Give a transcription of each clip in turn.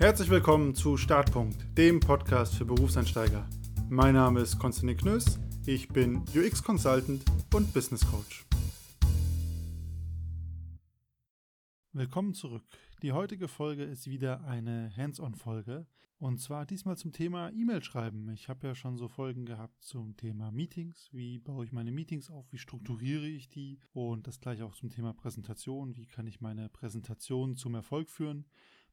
Herzlich willkommen zu Startpunkt, dem Podcast für Berufseinsteiger. Mein Name ist Konstantin Knöss, ich bin UX Consultant und Business Coach. Willkommen zurück. Die heutige Folge ist wieder eine Hands-on-Folge und zwar diesmal zum Thema E-Mail schreiben. Ich habe ja schon so Folgen gehabt zum Thema Meetings. Wie baue ich meine Meetings auf? Wie strukturiere ich die? Und das gleiche auch zum Thema Präsentation. Wie kann ich meine Präsentation zum Erfolg führen?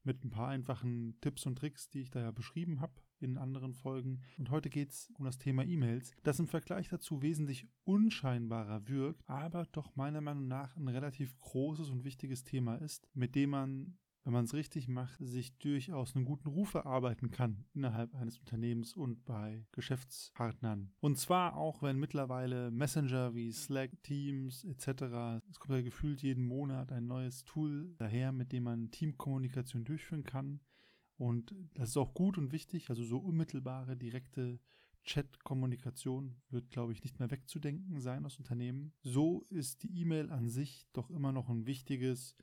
Mit ein paar einfachen Tipps und Tricks, die ich da ja beschrieben habe in anderen Folgen. Und heute geht es um das Thema E-Mails, das im Vergleich dazu wesentlich unscheinbarer wirkt, aber doch meiner Meinung nach ein relativ großes und wichtiges Thema ist, mit dem man wenn man es richtig macht, sich durchaus einen guten Ruf erarbeiten kann innerhalb eines Unternehmens und bei Geschäftspartnern. Und zwar auch, wenn mittlerweile Messenger wie Slack, Teams etc., es kommt ja gefühlt jeden Monat ein neues Tool daher, mit dem man Teamkommunikation durchführen kann. Und das ist auch gut und wichtig, also so unmittelbare, direkte Chat-Kommunikation wird, glaube ich, nicht mehr wegzudenken sein aus Unternehmen. So ist die E-Mail an sich doch immer noch ein wichtiges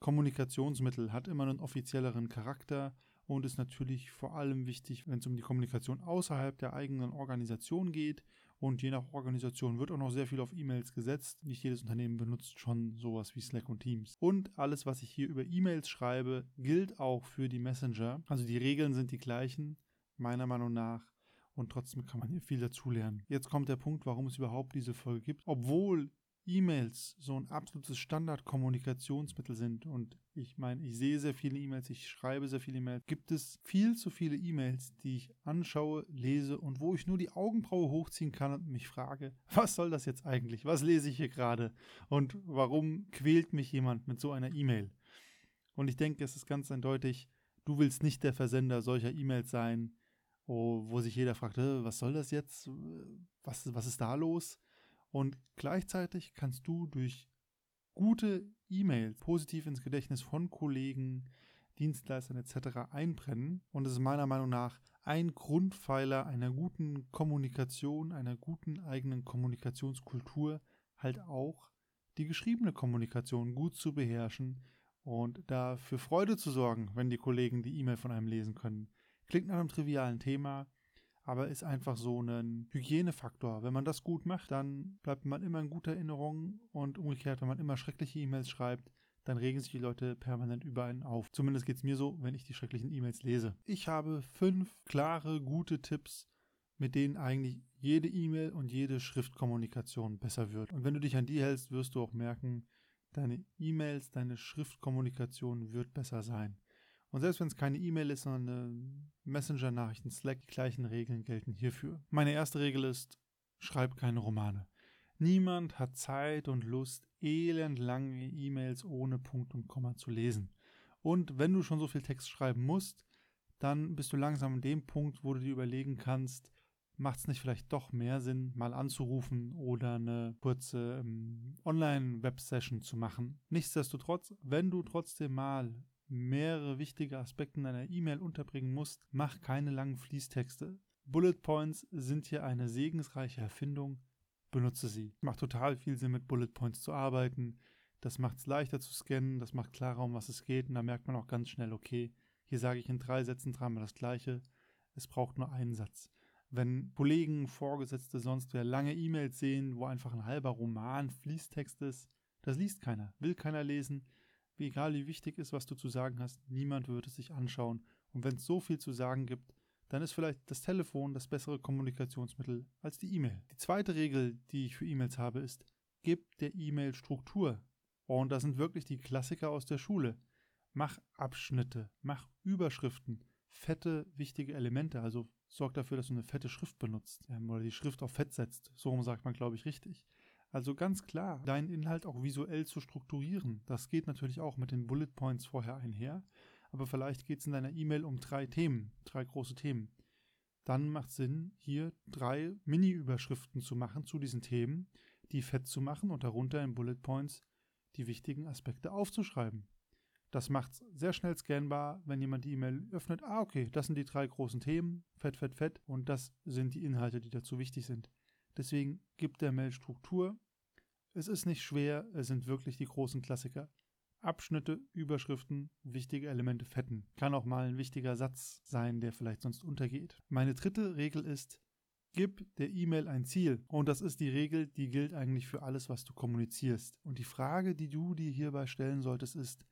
Kommunikationsmittel hat immer einen offizielleren Charakter und ist natürlich vor allem wichtig, wenn es um die Kommunikation außerhalb der eigenen Organisation geht. Und je nach Organisation wird auch noch sehr viel auf E-Mails gesetzt. Nicht jedes Unternehmen benutzt schon sowas wie Slack und Teams. Und alles, was ich hier über E-Mails schreibe, gilt auch für die Messenger. Also die Regeln sind die gleichen, meiner Meinung nach. Und trotzdem kann man hier viel dazulernen. Jetzt kommt der Punkt, warum es überhaupt diese Folge gibt. Obwohl E-Mails so ein absolutes Standardkommunikationsmittel sind und ich meine, ich sehe sehr viele E-Mails, ich schreibe sehr viele E-Mails, gibt es viel zu viele E-Mails, die ich anschaue, lese und wo ich nur die Augenbraue hochziehen kann und mich frage, was soll das jetzt eigentlich? Was lese ich hier gerade? Und warum quält mich jemand mit so einer E-Mail? Und ich denke, es ist ganz eindeutig, du willst nicht der Versender solcher E-Mails sein, wo sich jeder fragt, was soll das jetzt? Was, was ist da los? Und gleichzeitig kannst du durch gute E-Mails positiv ins Gedächtnis von Kollegen, Dienstleistern etc. einbrennen. Und es ist meiner Meinung nach ein Grundpfeiler einer guten Kommunikation, einer guten eigenen Kommunikationskultur, halt auch die geschriebene Kommunikation gut zu beherrschen und da für Freude zu sorgen, wenn die Kollegen die E-Mail von einem lesen können. Klingt nach einem trivialen Thema, aber ist einfach so ein Hygienefaktor. Wenn man das gut macht, dann bleibt man immer in guter Erinnerung und umgekehrt, wenn man immer schreckliche E-Mails schreibt, dann regen sich die Leute permanent über einen auf. Zumindest geht es mir so, wenn ich die schrecklichen E-Mails lese. Ich habe fünf klare, gute Tipps, mit denen eigentlich jede E-Mail und jede Schriftkommunikation besser wird. Und wenn du dich an die hältst, wirst du auch merken, deine E-Mails, deine Schriftkommunikation wird besser sein. Und selbst wenn es keine E-Mail ist, sondern Messenger-Nachrichten, Slack, die gleichen Regeln gelten hierfür. Meine erste Regel ist, schreib keine Romane. Niemand hat Zeit und Lust, elendlange E-Mails ohne Punkt und Komma zu lesen. Und wenn du schon so viel Text schreiben musst, dann bist du langsam an dem Punkt, wo du dir überlegen kannst, macht es nicht vielleicht doch mehr Sinn, mal anzurufen oder eine kurze ähm, Online-Web-Session zu machen. Nichtsdestotrotz, wenn du trotzdem mal mehrere wichtige Aspekte in einer E-Mail unterbringen musst, mach keine langen Fließtexte. Bullet Points sind hier eine segensreiche Erfindung. Benutze sie. Macht total viel Sinn, mit Bullet Points zu arbeiten. Das macht es leichter zu scannen, das macht klarer, um was es geht. Und da merkt man auch ganz schnell, okay, hier sage ich in drei Sätzen dreimal das Gleiche. Es braucht nur einen Satz. Wenn Kollegen, Vorgesetzte, sonst wer lange E-Mails sehen, wo einfach ein halber Roman Fließtext ist, das liest keiner, will keiner lesen egal wie wichtig ist, was du zu sagen hast, niemand wird es sich anschauen. Und wenn es so viel zu sagen gibt, dann ist vielleicht das Telefon das bessere Kommunikationsmittel als die E-Mail. Die zweite Regel, die ich für E-Mails habe, ist, gib der E-Mail Struktur. Und das sind wirklich die Klassiker aus der Schule. Mach Abschnitte, mach Überschriften, fette, wichtige Elemente. Also sorg dafür, dass du eine fette Schrift benutzt ähm, oder die Schrift auf Fett setzt. So sagt man, glaube ich, richtig. Also ganz klar, deinen Inhalt auch visuell zu strukturieren. Das geht natürlich auch mit den Bullet Points vorher einher. Aber vielleicht geht es in deiner E-Mail um drei Themen, drei große Themen. Dann macht Sinn, hier drei Mini-Überschriften zu machen zu diesen Themen, die fett zu machen und darunter in Bullet Points die wichtigen Aspekte aufzuschreiben. Das macht es sehr schnell scannbar, wenn jemand die E-Mail öffnet. Ah, okay, das sind die drei großen Themen, fett, fett, fett, und das sind die Inhalte, die dazu wichtig sind. Deswegen gibt der Mail Struktur. Es ist nicht schwer, es sind wirklich die großen Klassiker. Abschnitte, Überschriften, wichtige Elemente fetten. Kann auch mal ein wichtiger Satz sein, der vielleicht sonst untergeht. Meine dritte Regel ist, Gib der E-Mail ein Ziel. Und das ist die Regel, die gilt eigentlich für alles, was du kommunizierst. Und die Frage, die du dir hierbei stellen solltest, ist,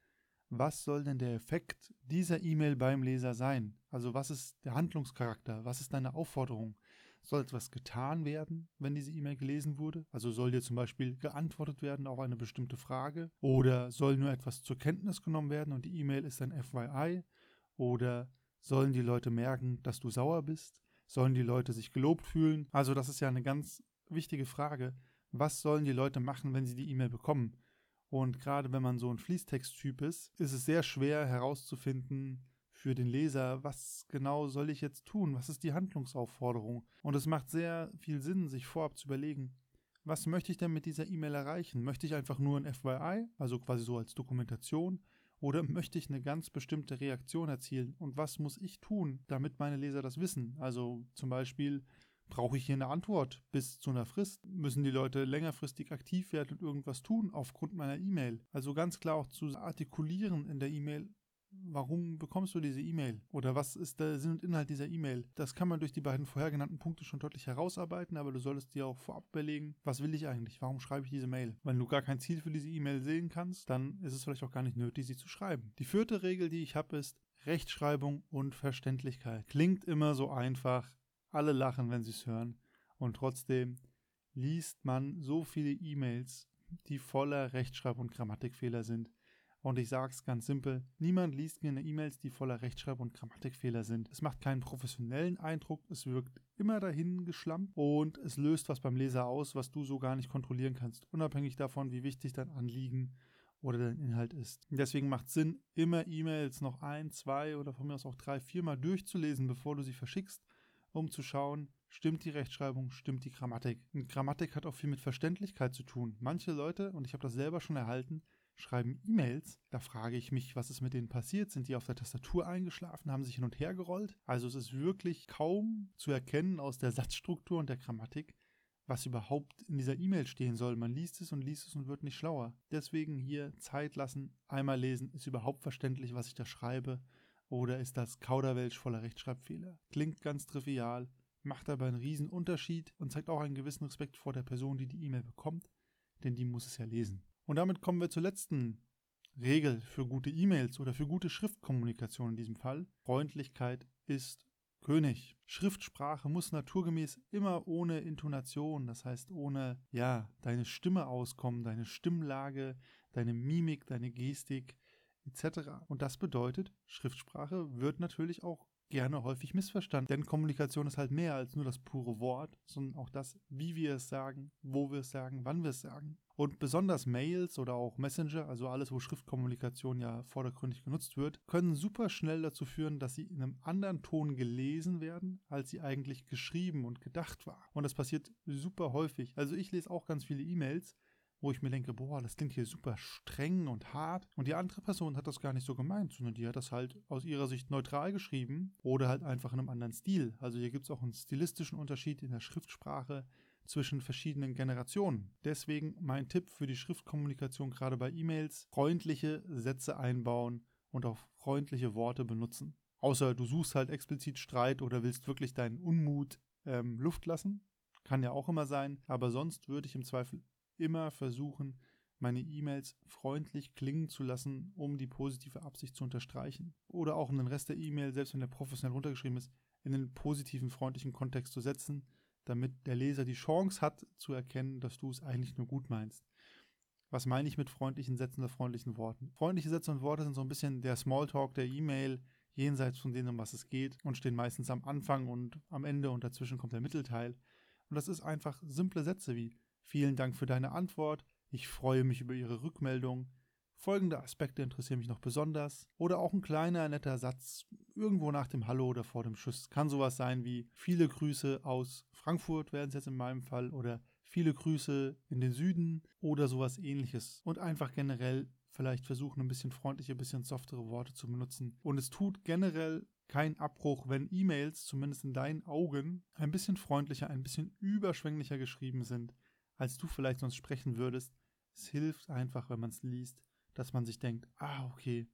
was soll denn der Effekt dieser E-Mail beim Leser sein? Also was ist der Handlungscharakter? Was ist deine Aufforderung? Soll etwas getan werden, wenn diese E-Mail gelesen wurde? Also soll dir zum Beispiel geantwortet werden auf eine bestimmte Frage? Oder soll nur etwas zur Kenntnis genommen werden und die E-Mail ist ein FYI? Oder sollen die Leute merken, dass du sauer bist? Sollen die Leute sich gelobt fühlen? Also das ist ja eine ganz wichtige Frage. Was sollen die Leute machen, wenn sie die E-Mail bekommen? Und gerade wenn man so ein Fließtext-Typ ist, ist es sehr schwer herauszufinden für den Leser, was genau soll ich jetzt tun? Was ist die Handlungsaufforderung? Und es macht sehr viel Sinn, sich vorab zu überlegen, was möchte ich denn mit dieser E-Mail erreichen? Möchte ich einfach nur ein FYI, also quasi so als Dokumentation? Oder möchte ich eine ganz bestimmte Reaktion erzielen? Und was muss ich tun, damit meine Leser das wissen? Also zum Beispiel, brauche ich hier eine Antwort bis zu einer Frist? Müssen die Leute längerfristig aktiv werden und irgendwas tun aufgrund meiner E-Mail? Also ganz klar auch zu artikulieren in der E-Mail, Warum bekommst du diese E-Mail? Oder was ist der Sinn und Inhalt dieser E-Mail? Das kann man durch die beiden vorher genannten Punkte schon deutlich herausarbeiten, aber du solltest dir auch vorab überlegen, was will ich eigentlich? Warum schreibe ich diese Mail? Wenn du gar kein Ziel für diese E-Mail sehen kannst, dann ist es vielleicht auch gar nicht nötig, sie zu schreiben. Die vierte Regel, die ich habe, ist Rechtschreibung und Verständlichkeit. Klingt immer so einfach. Alle lachen, wenn sie es hören. Und trotzdem liest man so viele E-Mails, die voller Rechtschreib- und Grammatikfehler sind. Und ich sage es ganz simpel, niemand liest eine E-Mails, die voller Rechtschreib- und Grammatikfehler sind. Es macht keinen professionellen Eindruck, es wirkt immer dahin geschlampt und es löst was beim Leser aus, was du so gar nicht kontrollieren kannst, unabhängig davon, wie wichtig dein Anliegen oder dein Inhalt ist. Deswegen macht Sinn, immer E-Mails noch ein, zwei oder von mir aus auch drei, viermal durchzulesen, bevor du sie verschickst, um zu schauen, stimmt die Rechtschreibung, stimmt die Grammatik. Und Grammatik hat auch viel mit Verständlichkeit zu tun. Manche Leute, und ich habe das selber schon erhalten, schreiben E-Mails. Da frage ich mich, was ist mit denen passiert? Sind die auf der Tastatur eingeschlafen, haben sich hin und her gerollt? Also es ist wirklich kaum zu erkennen aus der Satzstruktur und der Grammatik, was überhaupt in dieser E-Mail stehen soll. Man liest es und liest es und wird nicht schlauer. Deswegen hier Zeit lassen, einmal lesen, ist überhaupt verständlich, was ich da schreibe? Oder ist das Kauderwelsch voller Rechtschreibfehler? Klingt ganz trivial, macht aber einen riesen Unterschied und zeigt auch einen gewissen Respekt vor der Person, die die E-Mail bekommt, denn die muss es ja lesen. Und damit kommen wir zur letzten Regel für gute E-Mails oder für gute Schriftkommunikation in diesem Fall. Freundlichkeit ist König. Schriftsprache muss naturgemäß immer ohne Intonation, das heißt ohne, ja, deine Stimme auskommen, deine Stimmlage, deine Mimik, deine Gestik etc. Und das bedeutet, Schriftsprache wird natürlich auch gerne häufig missverstanden. Denn Kommunikation ist halt mehr als nur das pure Wort, sondern auch das, wie wir es sagen, wo wir es sagen, wann wir es sagen. Und besonders Mails oder auch Messenger, also alles, wo Schriftkommunikation ja vordergründig genutzt wird, können super schnell dazu führen, dass sie in einem anderen Ton gelesen werden, als sie eigentlich geschrieben und gedacht war. Und das passiert super häufig. Also ich lese auch ganz viele E-Mails, wo ich mir denke, boah, das klingt hier super streng und hart. Und die andere Person hat das gar nicht so gemeint, sondern die hat das halt aus ihrer Sicht neutral geschrieben oder halt einfach in einem anderen Stil. Also hier gibt es auch einen stilistischen Unterschied in der Schriftsprache zwischen verschiedenen Generationen. Deswegen mein Tipp für die Schriftkommunikation gerade bei E-Mails, freundliche Sätze einbauen und auch freundliche Worte benutzen. Außer du suchst halt explizit Streit oder willst wirklich deinen Unmut ähm, Luft lassen. Kann ja auch immer sein, aber sonst würde ich im Zweifel immer versuchen, meine E-Mails freundlich klingen zu lassen, um die positive Absicht zu unterstreichen. Oder auch um den Rest der E-Mail, selbst wenn der professionell runtergeschrieben ist, in einen positiven, freundlichen Kontext zu setzen, damit der Leser die Chance hat zu erkennen, dass du es eigentlich nur gut meinst. Was meine ich mit freundlichen Sätzen oder freundlichen Worten? Freundliche Sätze und Worte sind so ein bisschen der Smalltalk der E-Mail, jenseits von denen, um was es geht, und stehen meistens am Anfang und am Ende und dazwischen kommt der Mittelteil. Und das ist einfach simple Sätze wie Vielen Dank für deine Antwort, ich freue mich über Ihre Rückmeldung, Folgende Aspekte interessieren mich noch besonders. Oder auch ein kleiner, netter Satz irgendwo nach dem Hallo oder vor dem Schuss. Kann sowas sein wie viele Grüße aus Frankfurt, wären es jetzt in meinem Fall, oder viele Grüße in den Süden oder sowas ähnliches. Und einfach generell vielleicht versuchen, ein bisschen freundliche, ein bisschen softere Worte zu benutzen. Und es tut generell keinen Abbruch, wenn E-Mails, zumindest in deinen Augen, ein bisschen freundlicher, ein bisschen überschwänglicher geschrieben sind, als du vielleicht sonst sprechen würdest. Es hilft einfach, wenn man es liest dass man sich denkt, ah, okay,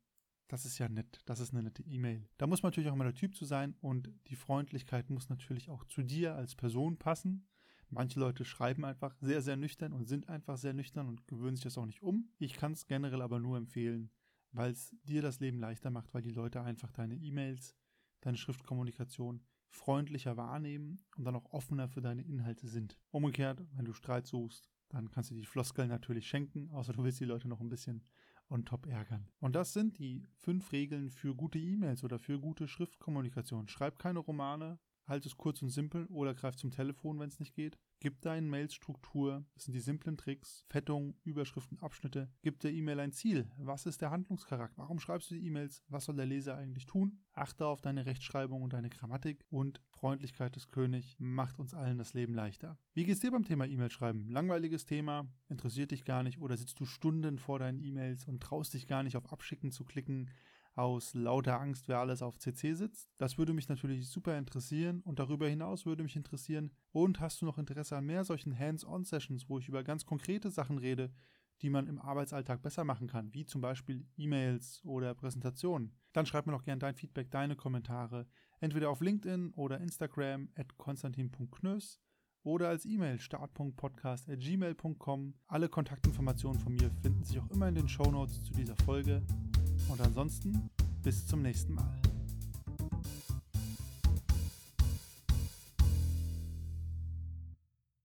das ist ja nett, das ist eine nette E-Mail. Da muss man natürlich auch immer der Typ zu sein und die Freundlichkeit muss natürlich auch zu dir als Person passen. Manche Leute schreiben einfach sehr, sehr nüchtern und sind einfach sehr nüchtern und gewöhnen sich das auch nicht um. Ich kann es generell aber nur empfehlen, weil es dir das Leben leichter macht, weil die Leute einfach deine E-Mails, deine Schriftkommunikation freundlicher wahrnehmen und dann auch offener für deine Inhalte sind. Umgekehrt, wenn du Streit suchst, dann kannst du die Floskeln natürlich schenken, außer du willst die Leute noch ein bisschen on top ärgern. Und das sind die fünf Regeln für gute E-Mails oder für gute Schriftkommunikation. Schreib keine Romane, halt es kurz und simpel oder greif zum Telefon, wenn es nicht geht. Gib deinen Mails Struktur, das sind die simplen Tricks, Fettung, Überschriften, Abschnitte. Gib der E-Mail ein Ziel. Was ist der Handlungscharakter? Warum schreibst du die E-Mails? Was soll der Leser eigentlich tun? Achte auf deine Rechtschreibung und deine Grammatik und Freundlichkeit des Königs macht uns allen das Leben leichter. Wie geht's dir beim Thema E-Mail schreiben? Langweiliges Thema, interessiert dich gar nicht oder sitzt du Stunden vor deinen E-Mails und traust dich gar nicht auf Abschicken zu klicken? Aus lauter Angst, wer alles auf CC sitzt. Das würde mich natürlich super interessieren und darüber hinaus würde mich interessieren, und hast du noch Interesse an mehr solchen Hands-on-Sessions, wo ich über ganz konkrete Sachen rede, die man im Arbeitsalltag besser machen kann, wie zum Beispiel E-Mails oder Präsentationen, dann schreib mir doch gerne dein Feedback, deine Kommentare, entweder auf LinkedIn oder Instagram at konstantin.knös oder als E-Mail start.podcast.gmail.com. Alle Kontaktinformationen von mir finden sich auch immer in den Show Notes zu dieser Folge. Und ansonsten bis zum nächsten Mal.